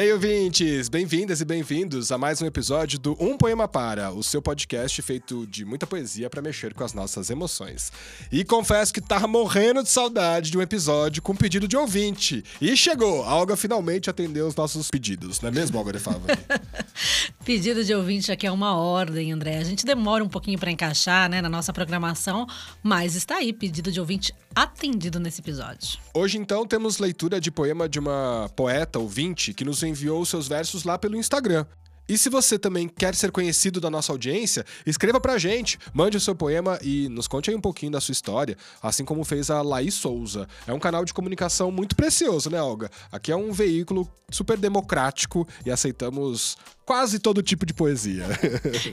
Ei, ouvintes! Bem-vindas e bem-vindos a mais um episódio do Um Poema Para, o seu podcast feito de muita poesia para mexer com as nossas emoções. E confesso que tava morrendo de saudade de um episódio com pedido de ouvinte. E chegou! A Olga finalmente atendeu os nossos pedidos, não é mesmo, Olga de Fava? Pedido de ouvinte aqui é uma ordem, André. A gente demora um pouquinho para encaixar né, na nossa programação, mas está aí, pedido de ouvinte atendido nesse episódio. Hoje, então, temos leitura de poema de uma poeta ouvinte que nos enviou seus versos lá pelo Instagram. E se você também quer ser conhecido da nossa audiência, escreva pra gente, mande o seu poema e nos conte aí um pouquinho da sua história, assim como fez a Laís Souza. É um canal de comunicação muito precioso, né, Olga? Aqui é um veículo super democrático e aceitamos quase todo tipo de poesia.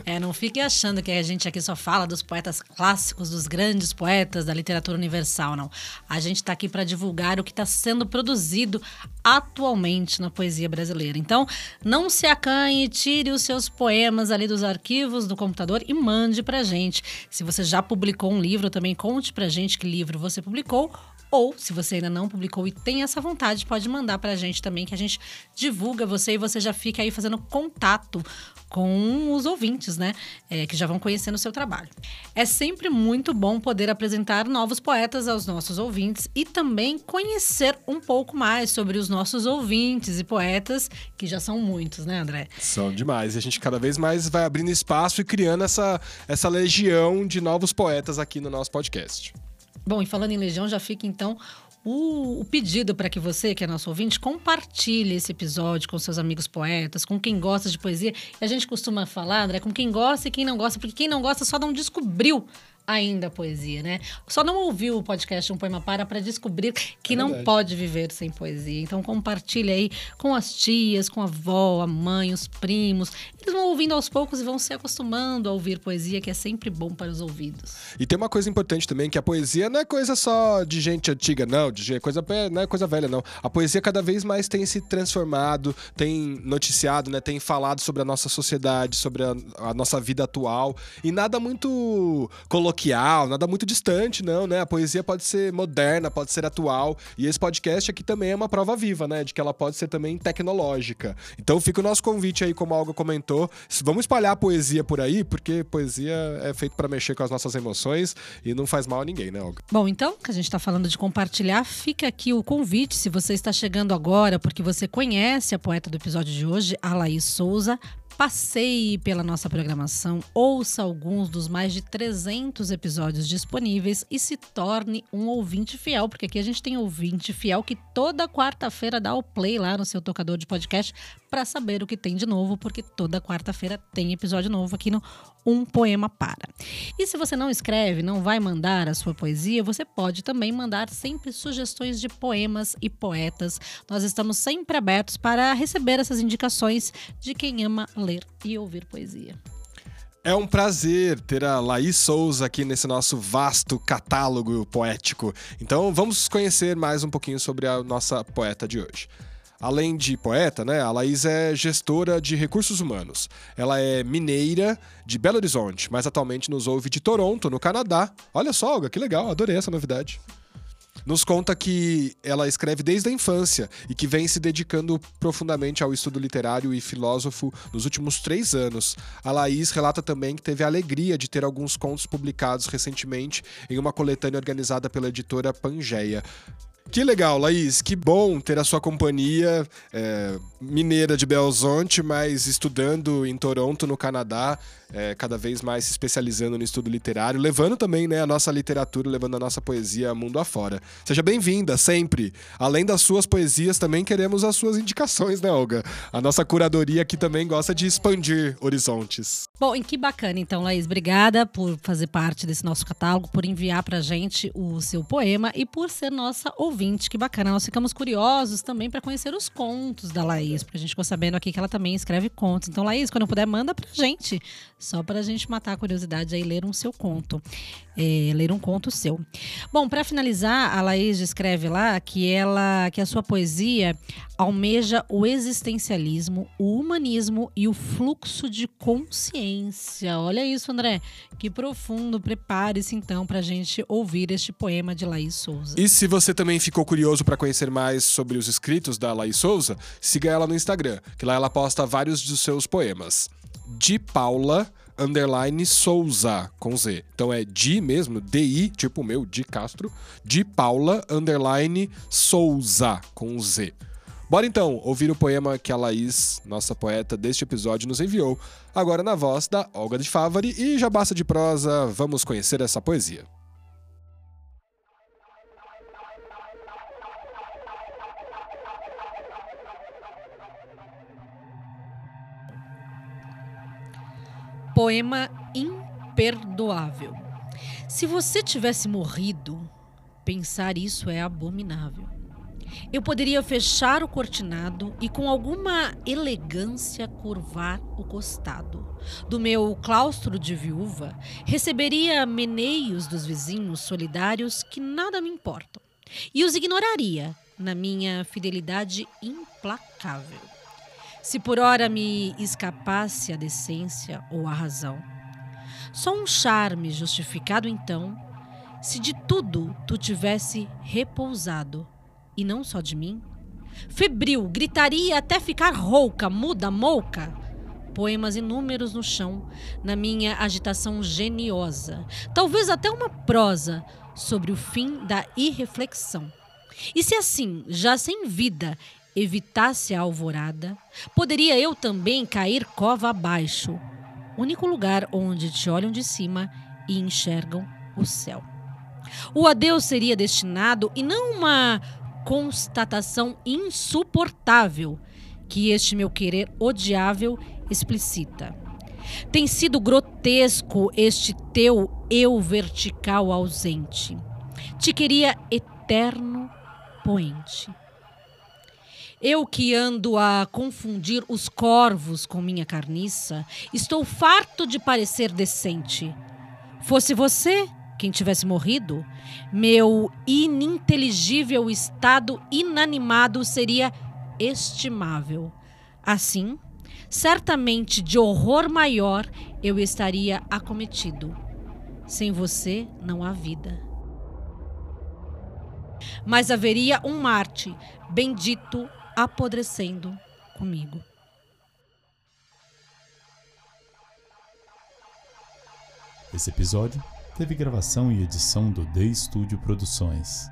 É, não fique achando que a gente aqui só fala dos poetas clássicos, dos grandes poetas da literatura universal, não. A gente está aqui para divulgar o que está sendo produzido atualmente na poesia brasileira. Então, não se acanhe, tire os seus poemas ali dos arquivos do computador e mande para gente. Se você já publicou um livro, também conte para gente que livro você publicou ou, se você ainda não publicou e tem essa vontade, pode mandar para a gente também, que a gente divulga você e você já fica aí fazendo contato com os ouvintes, né? É, que já vão conhecendo o seu trabalho. É sempre muito bom poder apresentar novos poetas aos nossos ouvintes e também conhecer um pouco mais sobre os nossos ouvintes e poetas, que já são muitos, né, André? São demais. E a gente cada vez mais vai abrindo espaço e criando essa, essa legião de novos poetas aqui no nosso podcast. Bom, e falando em Legião, já fica então o, pedido para que você, que é nosso ouvinte, compartilhe esse episódio com seus amigos poetas, com quem gosta de poesia. E a gente costuma falar, André, com quem gosta e quem não gosta, porque quem não gosta só não descobriu ainda a poesia, né? Só não ouviu o podcast Um Poema Para para descobrir que é não pode viver sem poesia. Então compartilha aí com as tias, com a avó, a mãe, os primos. Eles vão ouvindo aos poucos e vão se acostumando a ouvir poesia, que é sempre bom para os ouvidos. E tem uma coisa importante também, que a poesia não é coisa só de gente antiga, não, de coisa não é coisa velha, não. A poesia cada vez mais tem se transformado, tem noticiado, né? Tem falado sobre a nossa sociedade, sobre a, a nossa vida atual. E nada muito coloquial, nada muito distante, não, né? A poesia pode ser moderna, pode ser atual. E esse podcast aqui também é uma prova viva, né? De que ela pode ser também tecnológica. Então fica o nosso convite aí, como a Olga Vamos espalhar poesia por aí, porque poesia é feito para mexer com as nossas emoções e não faz mal a ninguém, né, Olga? Bom, então, que a gente está falando de compartilhar, fica aqui o convite. Se você está chegando agora porque você conhece a poeta do episódio de hoje, a Laís Souza, Passeie pela nossa programação, ouça alguns dos mais de 300 episódios disponíveis e se torne um ouvinte fiel, porque aqui a gente tem ouvinte fiel que toda quarta-feira dá o play lá no seu tocador de podcast para saber o que tem de novo, porque toda quarta-feira tem episódio novo aqui no Um Poema Para. E se você não escreve, não vai mandar a sua poesia, você pode também mandar sempre sugestões de poemas e poetas. Nós estamos sempre abertos para receber essas indicações de quem ama ler e ouvir poesia. É um prazer ter a Laís Souza aqui nesse nosso vasto catálogo poético. Então vamos conhecer mais um pouquinho sobre a nossa poeta de hoje. Além de poeta, né, a Laís é gestora de recursos humanos. Ela é mineira de Belo Horizonte, mas atualmente nos ouve de Toronto, no Canadá. Olha só, Olga, que legal, adorei essa novidade nos conta que ela escreve desde a infância e que vem se dedicando profundamente ao estudo literário e filósofo nos últimos três anos. A Laís relata também que teve a alegria de ter alguns contos publicados recentemente em uma coletânea organizada pela editora Pangeia. Que legal, Laís. Que bom ter a sua companhia é, mineira de Belzonte, mas estudando em Toronto, no Canadá, é, cada vez mais se especializando no estudo literário, levando também né, a nossa literatura, levando a nossa poesia mundo afora. Seja bem-vinda, sempre. Além das suas poesias, também queremos as suas indicações, né, Olga? A nossa curadoria aqui também gosta de expandir horizontes. Bom, e que bacana, então, Laís. Obrigada por fazer parte desse nosso catálogo, por enviar pra gente o seu poema e por ser nossa ouvinte ouvinte, que bacana. Nós ficamos curiosos também para conhecer os contos da Laís, porque a gente ficou sabendo aqui que ela também escreve contos. Então, Laís, quando puder, manda pra gente, só pra gente matar a curiosidade aí, ler um seu conto. É, ler um conto seu. Bom, para finalizar, a Laís escreve lá que ela, que a sua poesia almeja o existencialismo, o humanismo e o fluxo de consciência. Olha isso, André. Que profundo. Prepare-se então para a gente ouvir este poema de Laís Souza. E se você também ficou curioso para conhecer mais sobre os escritos da Laís Souza, siga ela no Instagram, que lá ela posta vários dos seus poemas. De Paula underline Souza com Z. Então é de mesmo, DI, tipo o meu, de Castro, de Paula underline Souza com Z. Bora então ouvir o poema que a Laís, nossa poeta deste episódio, nos enviou, agora na voz da Olga de Favari, e já basta de prosa, vamos conhecer essa poesia. Poema imperdoável. Se você tivesse morrido, pensar isso é abominável. Eu poderia fechar o cortinado e, com alguma elegância, curvar o costado. Do meu claustro de viúva, receberia meneios dos vizinhos solidários que nada me importam. E os ignoraria na minha fidelidade implacável. Se por hora me escapasse a decência ou a razão. Só um charme justificado então, se de tudo tu tivesse repousado e não só de mim. Febril, gritaria até ficar rouca, muda, mouca. Poemas inúmeros no chão, na minha agitação geniosa. Talvez até uma prosa sobre o fim da irreflexão. E se assim, já sem vida, evitasse a alvorada, poderia eu também cair cova abaixo, único lugar onde te olham de cima e enxergam o céu. O adeus seria destinado e não uma constatação insuportável que este meu querer odiável explicita. Tem sido grotesco este teu eu vertical ausente. Te queria eterno poente. Eu que ando a confundir os corvos com minha carniça, estou farto de parecer decente. Fosse você, quem tivesse morrido, meu ininteligível estado inanimado seria estimável. Assim, certamente de horror maior eu estaria acometido. Sem você não há vida. Mas haveria um Marte bendito apodrecendo comigo. Esse episódio teve gravação e edição do The Studio Produções.